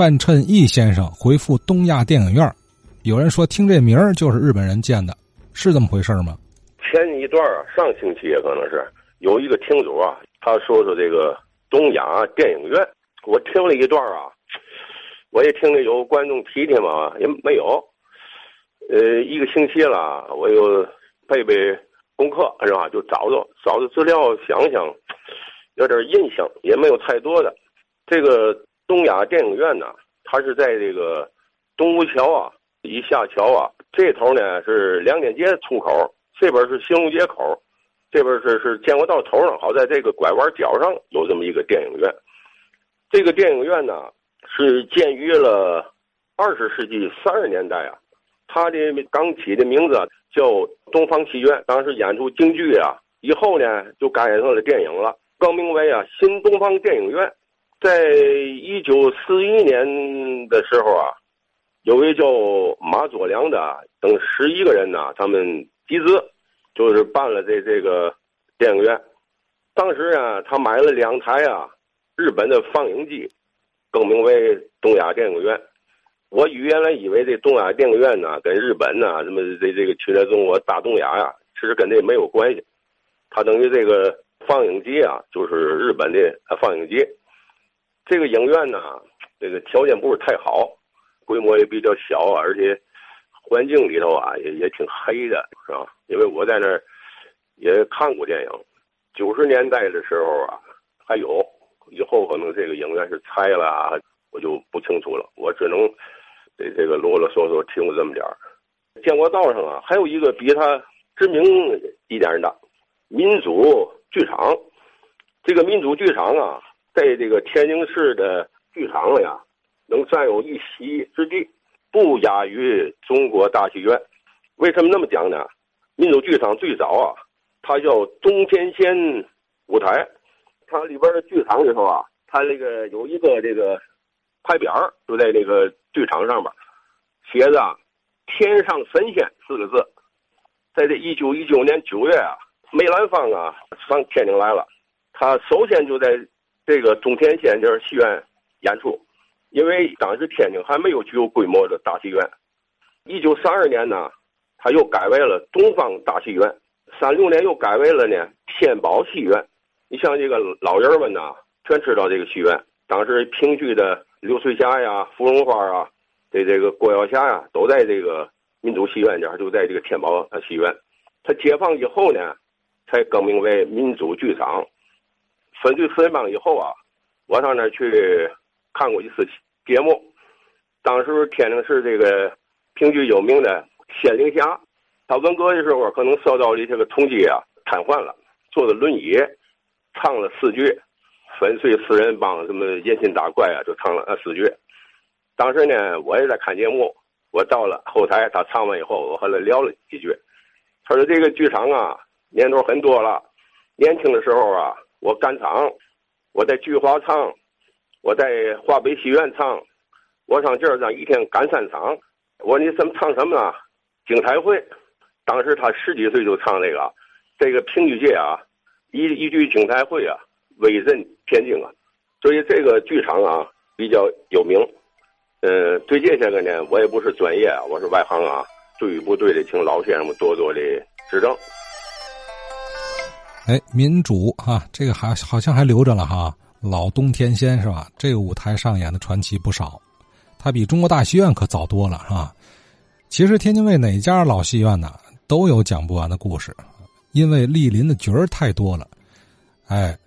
范趁义先生回复东亚电影院，有人说听这名儿就是日本人建的，是这么回事吗？前一段啊，上星期也可能是有一个听主啊，他说说这个东亚电影院，我听了一段啊，我也听了有观众提提嘛，也没有。呃，一个星期了，我又背背功课是吧？就找找找找资料，想想有点印象，也没有太多的。这个东亚电影院呢，它是在这个东吴桥啊，一下桥啊，这头呢是两点街出口，这边是兴隆街口，这边是是建国道头上，好在这个拐弯角上有这么一个电影院。这个电影院呢，是建于了二十世纪三十年代啊。它的刚起的名字叫东方戏院，当时演出京剧啊，以后呢就改成了电影了，更名为啊新东方电影院。在一九四一年的时候啊，有位叫马佐良的等十一个人呢，他们集资，就是办了这这个电影院。当时啊，他买了两台啊日本的放映机，更名为东亚电影院。我原来以为这东亚电影院呢，跟日本呢，什么这这个侵略中国大东亚呀，其实跟这没有关系。它等于这个放映机啊，就是日本的放映机。这个影院呢，这个条件不是太好，规模也比较小，而且环境里头啊也也挺黑的，是吧？因为我在那儿也看过电影，九十年代的时候啊还有，以后可能这个影院是拆了啊，我就不清楚了，我只能。这这个啰啰嗦嗦听了这么点儿，建国道上啊，还有一个比它知名一点的民主剧场。这个民主剧场啊，在这个天津市的剧场里啊，能占有一席之地，不亚于中国大戏院。为什么那么讲呢？民族剧场最早啊，它叫中天仙舞台，它里边的剧场里头啊，它那个有一个这个。牌匾就在那个剧场上边，写着“天上神仙”四个字。在这一九一九年九月啊，梅兰芳啊上天津来了，他首先就在这个中天仙这戏院演出，因为当时天津还没有具有规模的大戏院。一九三二年呢，他又改为了东方大戏院，三六年又改为了呢天宝戏院。你像这个老人们呢，全知道这个戏院，当时评剧的。刘翠霞呀，芙蓉花啊，这这个郭晓霞呀，都在这个民族戏院这儿，就在这个天宝戏院。它解放以后呢，才更名为民族剧场。粉碎四人帮以后啊，我上那儿去看过一次节目。当时天津市这个评剧有名的仙灵霞，他文革的时候可能受到了这个冲击啊，瘫痪了，坐着轮椅唱了四句。粉碎四人帮，什么人心打怪啊，就唱了四句。当时呢，我也在看节目，我到了后台，他唱完以后，我和他聊了几句。他说：“这个剧场啊，年头很多了。年轻的时候啊，我干场，我在菊花唱，我在华北戏院唱，我上这儿上一天干三场。我说你怎么唱什么呢？精彩会。当时他十几岁就唱这个，这个评剧界啊，一一句精彩会啊。”威震天津啊，所以这个剧场啊比较有名。呃，对这些个呢，我也不是专业啊，我是外行啊，对与不对的，请老先生们多多的指正。哎，民主哈，这个还好像还留着了哈，老东天仙是吧？这个舞台上演的传奇不少，它比中国大戏院可早多了啊。其实天津卫哪家老戏院呢，都有讲不完的故事，因为莅临的角儿太多了，哎。